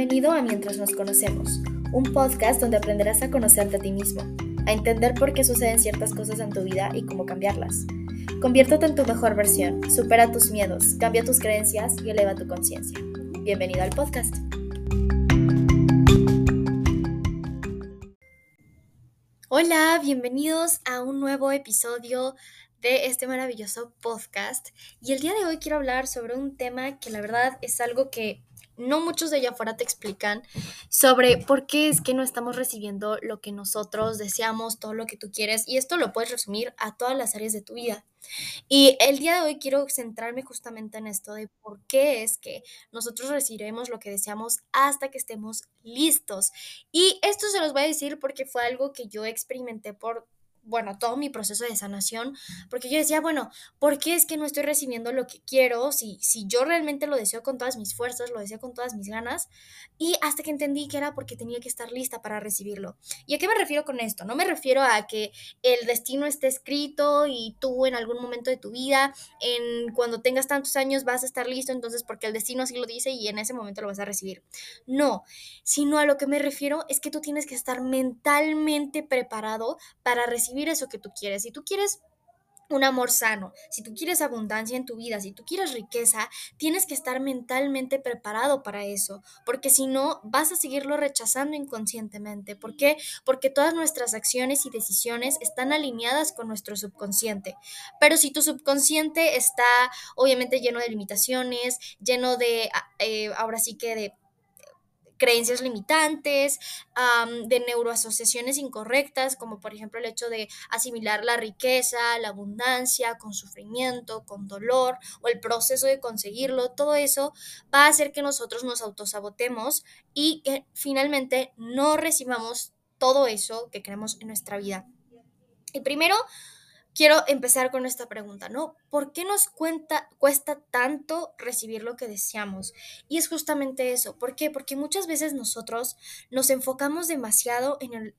Bienvenido a Mientras nos conocemos, un podcast donde aprenderás a conocerte a ti mismo, a entender por qué suceden ciertas cosas en tu vida y cómo cambiarlas. Conviértete en tu mejor versión, supera tus miedos, cambia tus creencias y eleva tu conciencia. Bienvenido al podcast. Hola, bienvenidos a un nuevo episodio de este maravilloso podcast. Y el día de hoy quiero hablar sobre un tema que la verdad es algo que no muchos de allá afuera te explican sobre por qué es que no estamos recibiendo lo que nosotros deseamos, todo lo que tú quieres. Y esto lo puedes resumir a todas las áreas de tu vida. Y el día de hoy quiero centrarme justamente en esto de por qué es que nosotros recibiremos lo que deseamos hasta que estemos listos. Y esto se los voy a decir porque fue algo que yo experimenté por bueno, todo mi proceso de sanación, porque yo decía, bueno, ¿por qué es que no estoy recibiendo lo que quiero si, si yo realmente lo deseo con todas mis fuerzas, lo deseo con todas mis ganas? Y hasta que entendí que era porque tenía que estar lista para recibirlo. ¿Y a qué me refiero con esto? No me refiero a que el destino esté escrito y tú en algún momento de tu vida, en cuando tengas tantos años vas a estar listo, entonces porque el destino así lo dice y en ese momento lo vas a recibir. No, sino a lo que me refiero es que tú tienes que estar mentalmente preparado para recibir eso que tú quieres. Si tú quieres un amor sano, si tú quieres abundancia en tu vida, si tú quieres riqueza, tienes que estar mentalmente preparado para eso, porque si no, vas a seguirlo rechazando inconscientemente. ¿Por qué? Porque todas nuestras acciones y decisiones están alineadas con nuestro subconsciente. Pero si tu subconsciente está obviamente lleno de limitaciones, lleno de, ah, eh, ahora sí que de creencias limitantes, de neuroasociaciones incorrectas, como por ejemplo el hecho de asimilar la riqueza, la abundancia con sufrimiento, con dolor o el proceso de conseguirlo, todo eso va a hacer que nosotros nos autosabotemos y que finalmente no recibamos todo eso que queremos en nuestra vida. Y primero, quiero empezar con esta pregunta, ¿no? ¿Por qué nos cuesta tanto recibir lo que deseamos? Y es justamente eso. ¿Por qué? Porque muchas veces nosotros nos enfocamos demasiado en el,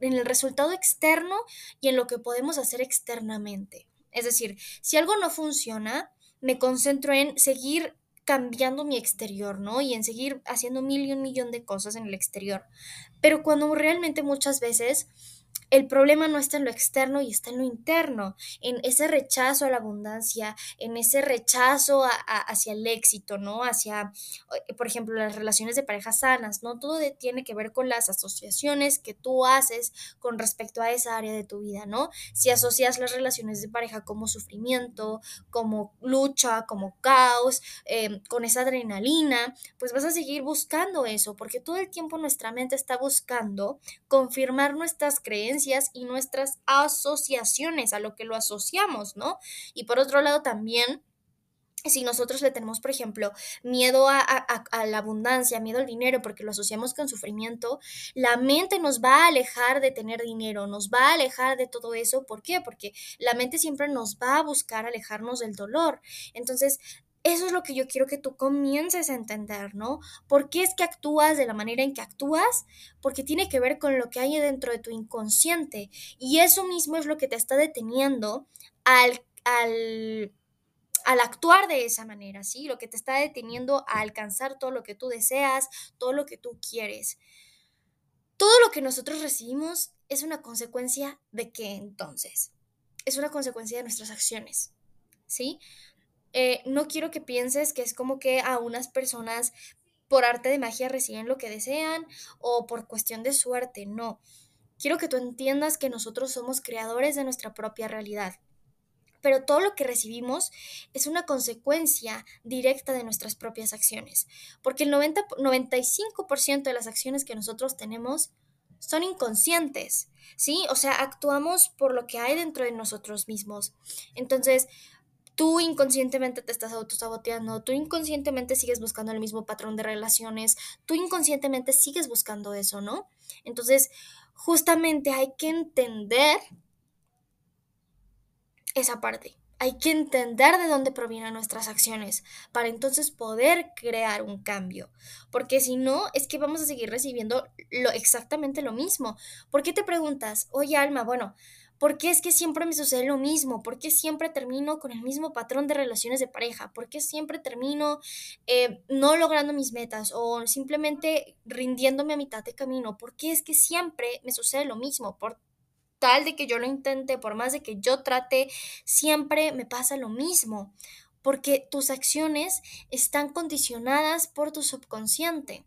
en el resultado externo y en lo que podemos hacer externamente. Es decir, si algo no funciona, me concentro en seguir cambiando mi exterior, ¿no? Y en seguir haciendo mil y un millón de cosas en el exterior. Pero cuando realmente muchas veces el problema no está en lo externo y está en lo interno, en ese rechazo a la abundancia, en ese rechazo hacia el éxito, ¿no? Hacia, eh, por ejemplo, las relaciones de pareja sanas, ¿no? Todo tiene que ver con las asociaciones que tú haces con respecto a esa área de tu vida, ¿no? Si asocias las relaciones de pareja como sufrimiento, como lucha, como caos, em, con esa adrenalina, pues vas a seguir buscando eso, porque todo el tiempo nuestra mente está buscando confirmar nuestras creencias y nuestras asociaciones, a lo que lo asociamos, ¿no? Y por otro lado también si nosotros le tenemos, por ejemplo, miedo a, a, la abundancia, miedo al dinero, porque lo asociamos con sufrimiento, la mente nos va a alejar de tener dinero, nos va a alejar de todo eso. ¿Por qué? Porque la mente siempre nos va a buscar alejarnos del dolor. Entonces, eso es lo que yo quiero que tú comiences a entender, ¿no? ¿Por qué es que actúas de la manera en que actúas? Porque tiene que ver con lo que hay dentro de tu inconsciente. Y eso mismo es lo que te está deteniendo al, al, al actuar de esa manera, ¿sí? Lo que te está deteniendo a alcanzar todo lo que tú deseas, todo lo que tú quieres. Todo lo que nosotros recibimos es una consecuencia de qué entonces? Es una consecuencia de nuestras acciones, ¿sí? Eh, no quiero que pienses que es como que a unas personas por arte de magia reciben lo que desean o por cuestión de suerte, no. Quiero que tú entiendas que nosotros somos creadores de nuestra propia realidad. Pero todo lo que recibimos es una consecuencia directa de nuestras propias acciones, porque el 90, 95% de las acciones que nosotros tenemos son inconscientes, ¿sí? O sea, actuamos por lo que hay dentro de nosotros mismos. Entonces, tú inconscientemente te estás autosaboteando, tú inconscientemente sigues buscando el mismo patrón de relaciones, tú inconscientemente sigues buscando eso, ¿no? Entonces, justamente hay que entender esa parte. Hay que entender de dónde provienen nuestras acciones para entonces poder crear un cambio. Porque si no, es que vamos a seguir recibiendo lo, exactamente lo mismo. ¿Por qué te preguntas, oye Alma, bueno, ¿Por qué es que siempre me sucede lo mismo? ¿Por qué siempre termino con el mismo patrón de relaciones de pareja? ¿Por qué siempre termino eh, no logrando mis metas o simplemente rindiéndome a mitad de camino? ¿Por qué es que siempre me sucede lo mismo? Por tal de que yo lo intente, por más de que yo trate, siempre me pasa lo mismo. Porque tus acciones están condicionadas por tu subconsciente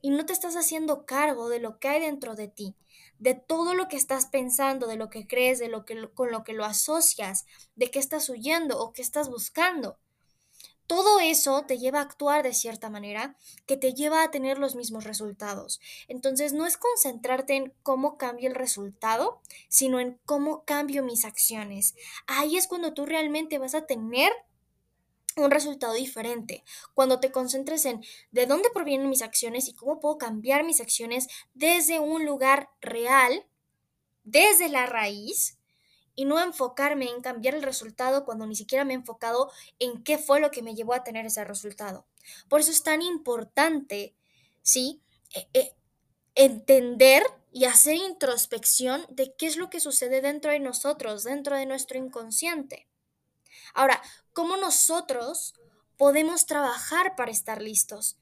y no te estás haciendo cargo de lo que hay dentro de ti de todo lo que estás pensando, de lo que crees, de lo que con lo que lo asocias, de qué estás huyendo o qué estás buscando. Todo eso te lleva a actuar de cierta manera que te lleva a tener los mismos resultados. Entonces no es concentrarte en cómo cambia el resultado, sino en cómo cambio mis acciones. Ahí es cuando tú realmente vas a tener un resultado diferente. Cuando te concentres en de dónde provienen mis acciones y cómo puedo cambiar mis acciones desde un lugar real, desde la raíz, y no enfocarme en cambiar el resultado cuando ni siquiera me he enfocado en qué fue lo que me llevó a tener ese resultado. Por eso es tan importante, ¿sí? E, e, entender y hacer introspección de qué es lo que sucede dentro de nosotros, dentro de nuestro inconsciente. Ahora, ¿cómo nosotros podemos trabajar para estar listos?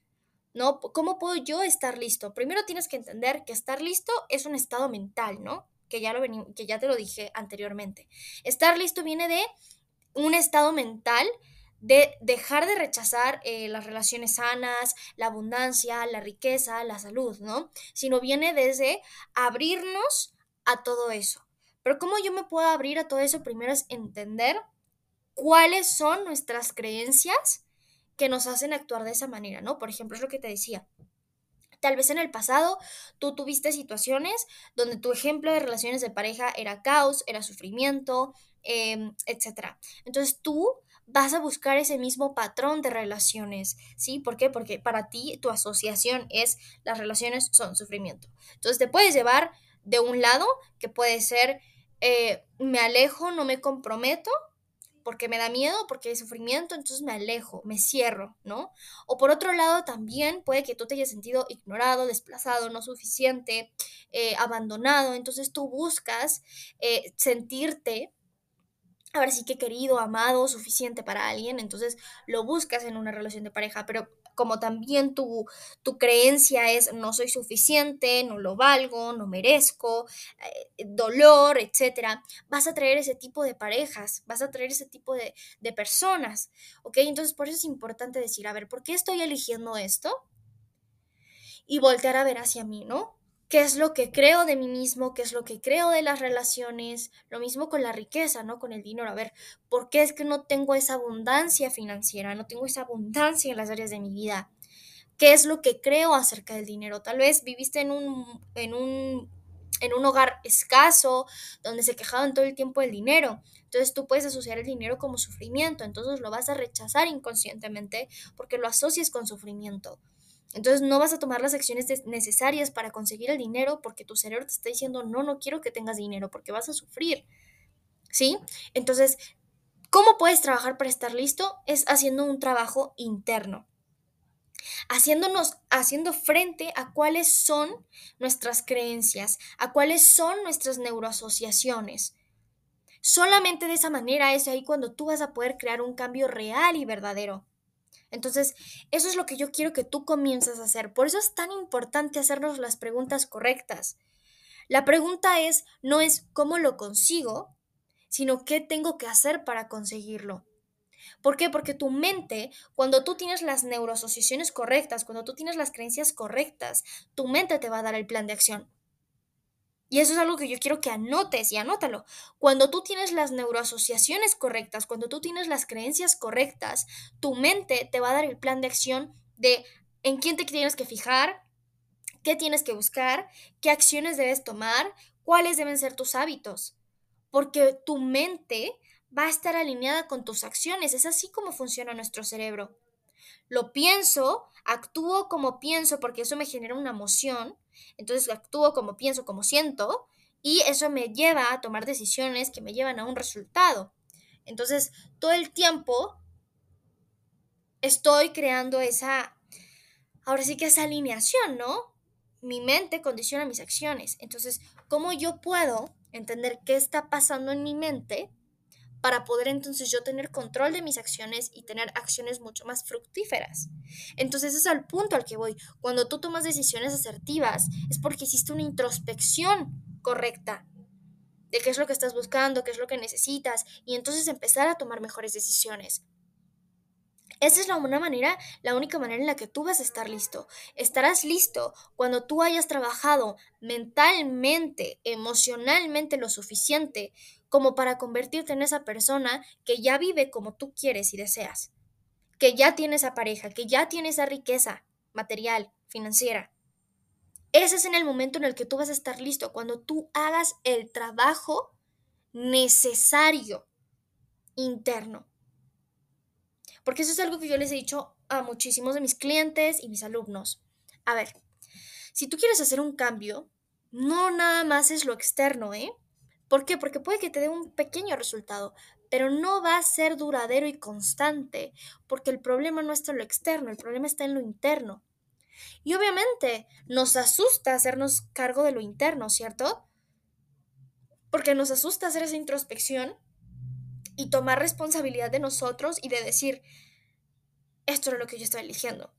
¿No? ¿Cómo puedo yo estar listo? Primero tienes que entender que estar listo es un estado mental, ¿no? Que ya, lo que ya te lo dije anteriormente. Estar listo viene de un estado mental de dejar de rechazar eh, las relaciones sanas, la abundancia, la riqueza, la salud, ¿no? Sino viene desde abrirnos a todo eso. Pero ¿cómo yo me puedo abrir a todo eso? Primero es entender cuáles son nuestras creencias que nos hacen actuar de esa manera, ¿no? Por ejemplo, es lo que te decía. Tal vez en el pasado tú tuviste situaciones donde tu ejemplo de relaciones de pareja era caos, era sufrimiento, eh, etc. Entonces tú vas a buscar ese mismo patrón de relaciones, ¿sí? ¿Por qué? Porque para ti tu asociación es las relaciones son sufrimiento. Entonces te puedes llevar de un lado, que puede ser eh, me alejo, no me comprometo, porque me da miedo, porque hay sufrimiento, entonces me alejo, me cierro, ¿no? O por otro lado, también puede que tú te hayas sentido ignorado, desplazado, no suficiente, eh, abandonado, entonces tú buscas eh, sentirte ahora sí que querido, amado, suficiente para alguien, entonces lo buscas en una relación de pareja, pero como también tu, tu creencia es no soy suficiente, no lo valgo, no merezco, eh, dolor, etcétera, vas a traer ese tipo de parejas, vas a traer ese tipo de, de personas, ¿ok? Entonces por eso es importante decir, a ver, ¿por qué estoy eligiendo esto? Y voltear a ver hacia mí, ¿no? Qué es lo que creo de mí mismo, qué es lo que creo de las relaciones, lo mismo con la riqueza, ¿no? Con el dinero. A ver, ¿por qué es que no tengo esa abundancia financiera, no tengo esa abundancia en las áreas de mi vida? ¿Qué es lo que creo acerca del dinero? Tal vez viviste en un, en un, en un hogar escaso, donde se quejaban todo el tiempo del dinero. Entonces tú puedes asociar el dinero como sufrimiento, entonces lo vas a rechazar inconscientemente porque lo asocias con sufrimiento. Entonces no vas a tomar las acciones necesarias para conseguir el dinero porque tu cerebro te está diciendo, no, no quiero que tengas dinero porque vas a sufrir. ¿Sí? Entonces, ¿cómo puedes trabajar para estar listo? Es haciendo un trabajo interno. Haciéndonos, haciendo frente a cuáles son nuestras creencias, a cuáles son nuestras neuroasociaciones. Solamente de esa manera es ahí cuando tú vas a poder crear un cambio real y verdadero. Entonces, eso es lo que yo quiero que tú comiences a hacer. Por eso es tan importante hacernos las preguntas correctas. La pregunta es, no es cómo lo consigo, sino qué tengo que hacer para conseguirlo. ¿Por qué? Porque tu mente, cuando tú tienes las neuroasociaciones correctas, cuando tú tienes las creencias correctas, tu mente te va a dar el plan de acción. Y eso es algo que yo quiero que anotes y anótalo. Cuando tú tienes las neuroasociaciones correctas, cuando tú tienes las creencias correctas, tu mente te va a dar el plan de acción de en quién te tienes que fijar, qué tienes que buscar, qué acciones debes tomar, cuáles deben ser tus hábitos. Porque tu mente va a estar alineada con tus acciones. Es así como funciona nuestro cerebro. Lo pienso, actúo como pienso porque eso me genera una emoción entonces actúo como pienso, como siento, y eso me lleva a tomar decisiones que me llevan a un resultado. Entonces, todo el tiempo estoy creando esa, ahora sí que esa alineación, ¿no? Mi mente condiciona mis acciones. Entonces, ¿cómo yo puedo entender qué está pasando en mi mente para poder entonces yo tener control de mis acciones y tener acciones mucho más fructíferas. Entonces es el punto al que voy. Cuando tú tomas decisiones asertivas es porque hiciste una introspección correcta de qué es lo que estás buscando, qué es lo que necesitas y entonces empezar a tomar mejores decisiones. Esa es la una manera, la única manera en la que tú vas a estar listo. Estarás listo cuando tú hayas trabajado mentalmente, emocionalmente lo suficiente como para convertirte en esa persona que ya vive como tú quieres y deseas, que ya tiene esa pareja, que ya tiene esa riqueza material, financiera. Ese es en el momento en el que tú vas a estar listo, cuando tú hagas el trabajo necesario interno. Porque eso es algo que yo les he dicho a muchísimos de mis clientes y mis alumnos. A ver, si tú quieres hacer un cambio, no nada más es lo externo, ¿eh? ¿Por qué? Porque puede que te dé un pequeño resultado, pero no va a ser duradero y constante, porque el problema no está en lo externo, el problema está en lo interno. Y obviamente nos asusta hacernos cargo de lo interno, ¿cierto? Porque nos asusta hacer esa introspección y tomar responsabilidad de nosotros y de decir, esto era lo que yo estaba eligiendo.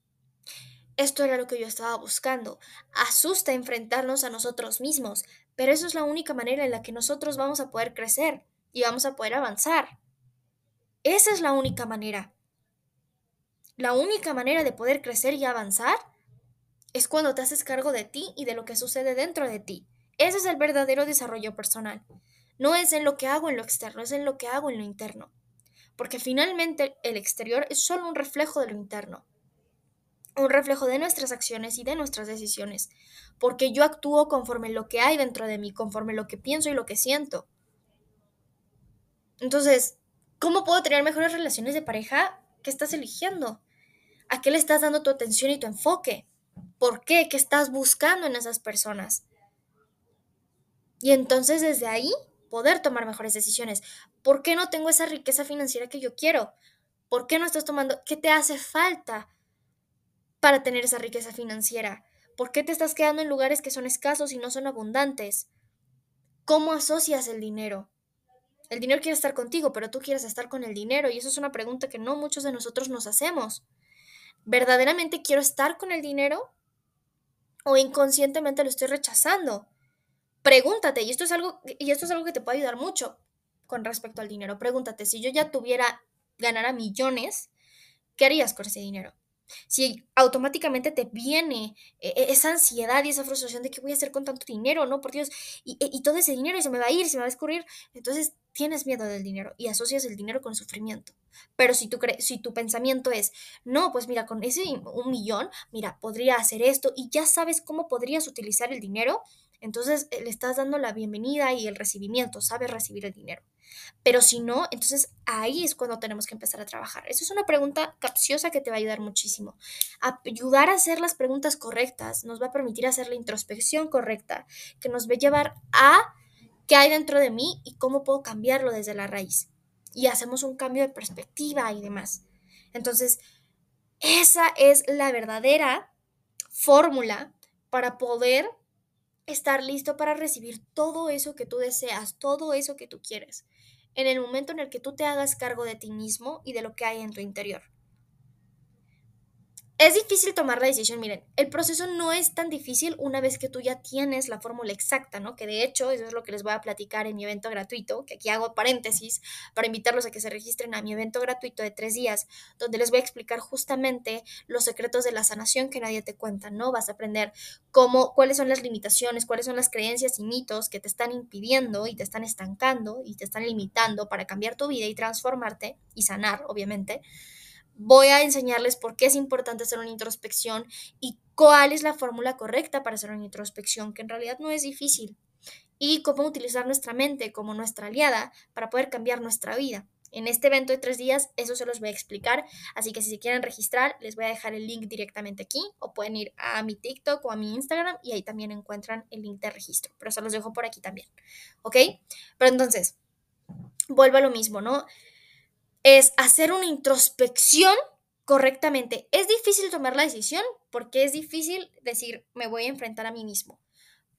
Esto era lo que yo estaba buscando. Asusta enfrentarnos a nosotros mismos, pero eso es la única manera en la que nosotros vamos a poder crecer y vamos a poder avanzar. Esa es la única manera. La única manera de poder crecer y avanzar es cuando te haces cargo de ti y de lo que sucede dentro de ti. Ese es el verdadero desarrollo personal. No es en lo que hago en lo externo, es en lo que hago en lo interno. Porque finalmente el exterior es solo un reflejo de lo interno un reflejo de nuestras acciones y de nuestras decisiones, porque yo actúo conforme lo que hay dentro de mí, conforme lo que pienso y lo que siento. Entonces, ¿cómo puedo tener mejores relaciones de pareja? ¿Qué estás eligiendo? ¿A qué le estás dando tu atención y tu enfoque? ¿Por qué? ¿Qué estás buscando en esas personas? Y entonces desde ahí poder tomar mejores decisiones. ¿Por qué no tengo esa riqueza financiera que yo quiero? ¿Por qué no estás tomando? ¿Qué te hace falta? Para tener esa riqueza financiera? ¿Por qué te estás quedando en lugares que son escasos y no son abundantes? ¿Cómo asocias el dinero? El dinero quiere estar contigo, pero tú quieres estar con el dinero y eso es una pregunta que no muchos de nosotros nos hacemos. ¿Verdaderamente quiero estar con el dinero? ¿O inconscientemente lo estoy rechazando? Pregúntate, y esto es algo, y esto es algo que te puede ayudar mucho con respecto al dinero. Pregúntate, si yo ya tuviera, ganara millones, ¿qué harías con ese dinero? Si automáticamente te viene eh, e-, esa ansiedad y esa frustración de qué voy a hacer con tanto dinero, ¿no? Por Dios, y, y, todo ese dinero se me va a ir, se me va a escurrir, entonces tienes miedo del dinero y asocias el dinero con sufrimiento. Pero si tu, si tu pensamiento es, no, pues mira, con ese un millón, mira, podría hacer esto y ya sabes cómo podrías utilizar el dinero, entonces eh, le estás dando la bienvenida y el recibimiento, sabes recibir el dinero. Pero si no, entonces ahí es cuando tenemos que empezar a trabajar. Esa es una pregunta capciosa que te va a ayudar muchísimo. Ayudar a hacer las preguntas correctas nos va a permitir hacer la introspección correcta, que nos va a llevar a qué hay dentro de mí y cómo puedo cambiarlo desde la raíz. Y hacemos un cambio de perspectiva y demás. Entonces, esa es la verdadera fórmula para poder estar listo para recibir todo eso que tú deseas, todo eso que tú quieres, en el momento en el que tú te hagas cargo de ti mismo y de lo que hay en tu interior. Es difícil tomar la decisión, miren, el proceso no es tan difícil una vez que tú ya tienes la fórmula exacta, ¿no? Que de hecho, eso es lo que les voy a platicar en mi evento gratuito, que aquí hago paréntesis para invitarlos a que se registren a mi evento gratuito de tres días, donde les voy a explicar justamente los secretos de la sanación que nadie te cuenta, ¿no? Vas a aprender cómo, cuáles son las limitaciones, cuáles son las creencias y mitos que te están impidiendo y te están estancando y te están limitando para cambiar tu vida y transformarte y sanar, obviamente voy a enseñarles por qué es importante hacer una introspección y cuál es la fórmula correcta para hacer una introspección, que en realidad no es difícil, y cómo utilizar nuestra mente como nuestra aliada para poder cambiar nuestra vida. En este evento de tres días, eso se los voy a explicar, así que si se quieren registrar, les voy a dejar el link directamente aquí, o pueden ir a mi TikTok o a mi Instagram y ahí también encuentran el link de registro, pero se los dejo por aquí también, ¿ok? Pero entonces, vuelvo a lo mismo, ¿no? Es hacer una introspección correctamente. Es difícil tomar la decisión porque es difícil decir, me voy a enfrentar a mí mismo.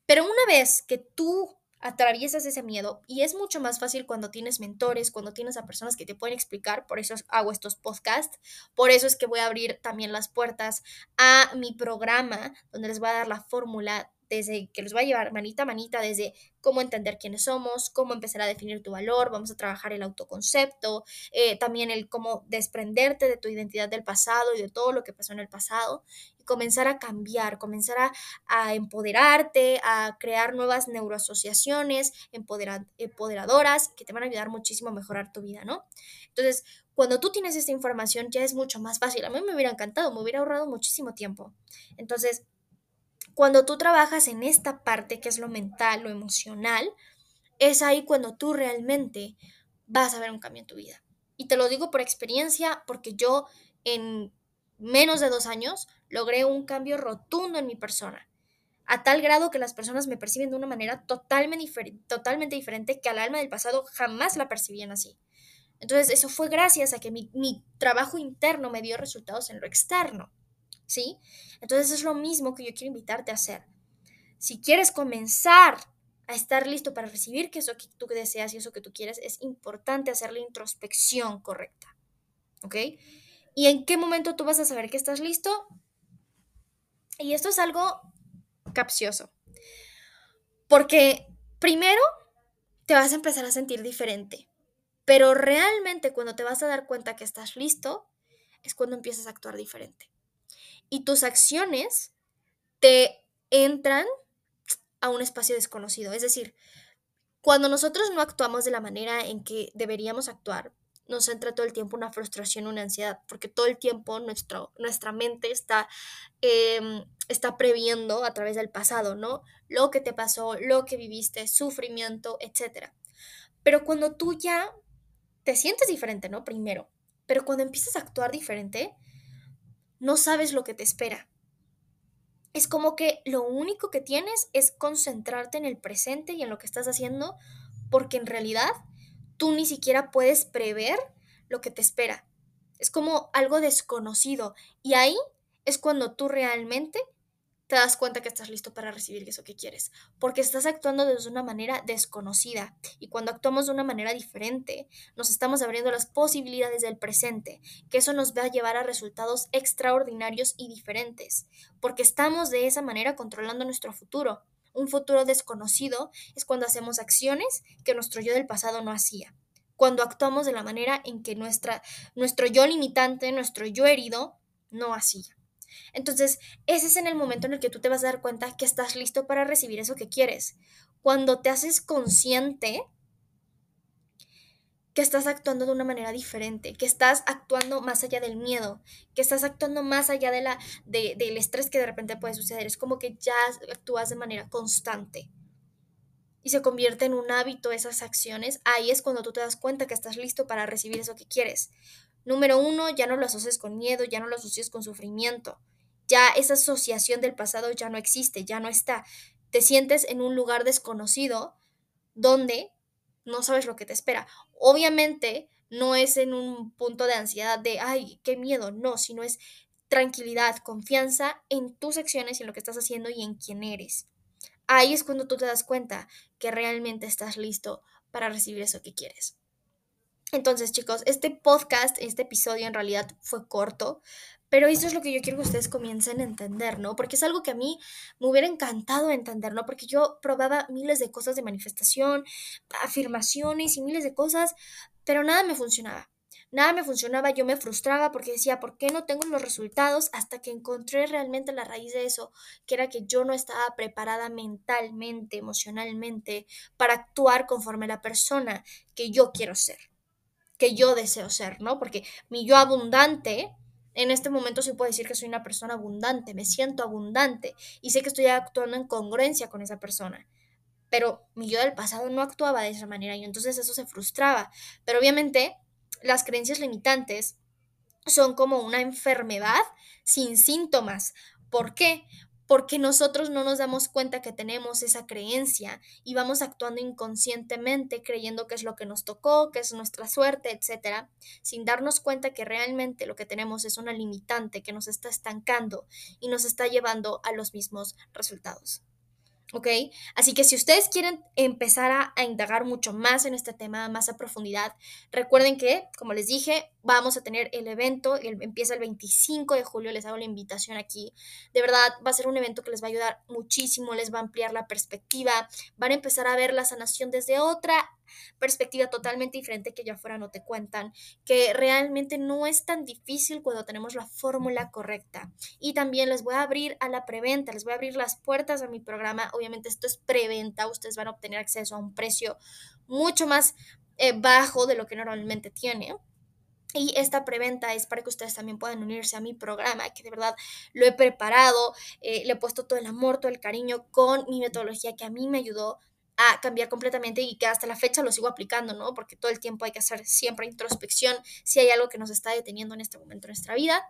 Pero una vez que tú atraviesas ese miedo y es mucho más fácil cuando tienes mentores, cuando tienes a personas que te pueden explicar, por eso hago estos podcasts, por eso es que voy a abrir también las puertas a mi programa donde les voy a dar la fórmula desde que los va a llevar manita a manita, desde cómo entender quiénes somos, cómo empezar a definir tu valor, vamos a trabajar el autoconcepto, eh, también el cómo desprenderte de tu identidad del pasado y de todo lo que pasó en el pasado y comenzar a cambiar, comenzar a, empoderarte, a crear nuevas neuroasociaciones empoderadoras que te van a ayudar muchísimo a mejorar tu vida, ¿no? Entonces, cuando tú tienes esta información ya es mucho más fácil. A mí me hubiera encantado, me hubiera ahorrado muchísimo tiempo. Entonces, cuando tú trabajas en esta parte que es lo mental, lo emocional, es ahí cuando tú realmente vas a ver un cambio en tu vida. Y te lo digo por experiencia, porque yo en menos de dos años logré un cambio rotundo en mi persona, a tal grado que las personas me perciben de una manera totalmente, totalmente diferente que al alma del pasado jamás la percibían así. Entonces, eso fue gracias a que mi trabajo interno me dio resultados en lo externo. ¿Sí? Entonces es lo mismo que yo quiero invitarte a hacer. Si quieres comenzar a estar listo para recibir que eso que tú deseas y eso que tú quieres, es importante hacer la introspección correcta, ¿ok? ¿Y en qué momento tú vas a saber que estás listo? Y esto es algo capcioso, porque primero te vas a empezar a sentir diferente, pero realmente cuando te vas a dar cuenta que estás listo, es cuando empiezas a actuar diferente y tus acciones te entran a un espacio desconocido. Es decir, cuando nosotros no actuamos de la manera en que deberíamos actuar, nos entra todo el tiempo una frustración, una ansiedad, porque todo el tiempo nuestro, nuestra mente está, em, está previendo a través del pasado, ¿no? Lo que te pasó, lo que viviste, sufrimiento, etc. Pero cuando tú ya te sientes diferente, ¿no? Primero, pero cuando empiezas a actuar diferente, no sabes lo que te espera. Es como que lo único que tienes es concentrarte en el presente y en lo que estás haciendo, porque en realidad tú ni siquiera puedes prever lo que te espera. Es como algo desconocido y ahí es cuando tú realmente te das cuenta que estás listo para recibir eso que quieres, porque estás actuando de una manera desconocida y cuando actuamos de una manera diferente, nos estamos abriendo las posibilidades del presente, que eso nos va a llevar a resultados extraordinarios y diferentes, porque estamos de esa manera controlando nuestro futuro. Un futuro desconocido es cuando hacemos acciones que nuestro yo del pasado no hacía cuando actuamos de la manera en que nuestra, nuestro yo limitante, nuestro yo herido, no hacía. Entonces, ese es en el momento en el que tú te vas a dar cuenta que estás listo para recibir eso que quieres. Cuando te haces consciente que estás actuando de una manera diferente, que estás actuando más allá del miedo, que estás actuando más allá de la, del estrés que de repente puede suceder. Es como que ya actúas de manera constante y se convierte en un hábito esas acciones. Ahí es cuando tú te das cuenta que estás listo para recibir eso que quieres. Número uno, ya no lo asocies con miedo, ya no lo asocies con sufrimiento. Ya esa asociación del pasado ya no existe, ya no está. Te sientes en un lugar desconocido donde no sabes lo que te espera. Obviamente no es en un punto de ansiedad de, ay, qué miedo, no, sino es tranquilidad, confianza en tus acciones y en lo que estás haciendo y en quién eres. Ahí es cuando tú te das cuenta que realmente estás listo para recibir eso que quieres. Entonces, chicos, este podcast, este episodio en realidad fue corto, pero eso es lo que yo quiero que ustedes comiencen a entender, ¿no? Porque es algo que a mí me hubiera encantado entender, ¿no? Porque yo probaba miles de cosas de manifestación, afirmaciones y miles de cosas, pero nada me funcionaba. Nada me funcionaba, yo me frustraba porque decía, ¿por qué no tengo los resultados? Hasta que encontré realmente la raíz de eso, que era que yo no estaba preparada mentalmente, emocionalmente, para actuar conforme la persona que yo quiero ser que yo deseo ser, ¿no? Porque mi yo abundante, en este momento sí puedo decir que soy una persona abundante, me siento abundante y sé que estoy actuando en congruencia con esa persona. Pero mi yo del pasado no actuaba de esa manera y entonces eso se frustraba. Pero obviamente las creencias limitantes son como una enfermedad sin síntomas. ¿Por qué? Porque nosotros no nos damos cuenta que tenemos esa creencia y vamos actuando inconscientemente creyendo que es lo que nos tocó, que es nuestra suerte, etcétera, sin darnos cuenta que realmente lo que tenemos es una limitante que nos está estancando y nos está llevando a los mismos resultados. ¿Ok? Así que si ustedes quieren empezar a, indagar mucho más en este tema, más a profundidad, recuerden que, como les dije, vamos a tener el evento, el, empieza el 25 de julio, les hago la invitación aquí. De verdad, va a ser un evento que les va a ayudar muchísimo, les va a ampliar la perspectiva, van a empezar a ver la sanación desde otra perspectiva totalmente diferente que ya fuera no te cuentan, que realmente no es tan difícil cuando tenemos la fórmula correcta. Y también les voy a abrir a la preventa, les voy a abrir las puertas a mi programa. Obviamente esto es preventa, ustedes van a obtener acceso a un precio mucho más eh, bajo de lo que normalmente tiene. Y esta preventa es para que ustedes también puedan unirse a mi programa, que de verdad lo he preparado, eh, le he puesto todo el amor, todo el cariño con mi metodología que a mí me ayudó a cambiar completamente y que hasta la fecha lo sigo aplicando, ¿no? Porque todo el tiempo hay que hacer siempre introspección si hay algo que nos está deteniendo en este momento en nuestra vida,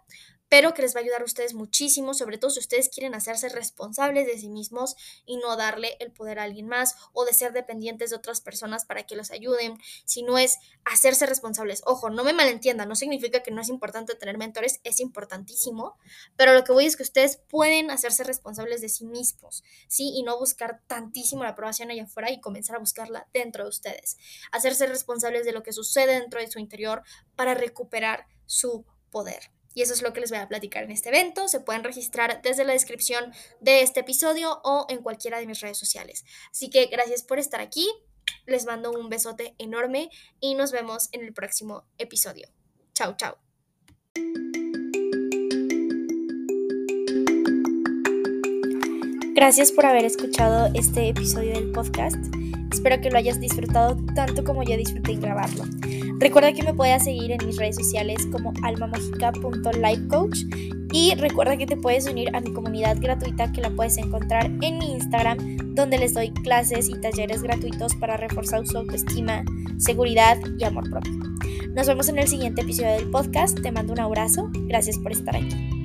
pero que les va a ayudar a ustedes muchísimo, sobre todo si ustedes quieren hacerse responsables de sí mismos y no darle el poder a alguien más o de ser dependientes de otras personas para que los ayuden, si no es hacerse responsables. Ojo, no me malentiendan, no significa que no es importante tener mentores, es importantísimo, pero lo que voy es que ustedes pueden hacerse responsables de sí mismos, ¿sí? Y no buscar tantísimo la aprobación allá afuera y comenzar a buscarla dentro de ustedes. Hacerse responsables de lo que sucede dentro de su interior para recuperar su poder. Y eso es lo que les voy a platicar en este evento. Se pueden registrar desde la descripción de este episodio o en cualquiera de mis redes sociales. Así que gracias por estar aquí. Les mando un besote enorme y nos vemos en el próximo episodio. Chao, chao. Gracias por haber escuchado este episodio del podcast. Espero que lo hayas disfrutado tanto como yo disfruté grabarlo. Recuerda que me puedes seguir en mis redes sociales como almamagica.lifecoach y recuerda que te puedes unir a mi comunidad gratuita que la puedes encontrar en mi Instagram donde les doy clases y talleres gratuitos para reforzar su autoestima, seguridad y amor propio. Nos vemos en el siguiente episodio del podcast. Te mando un abrazo. Gracias por estar aquí.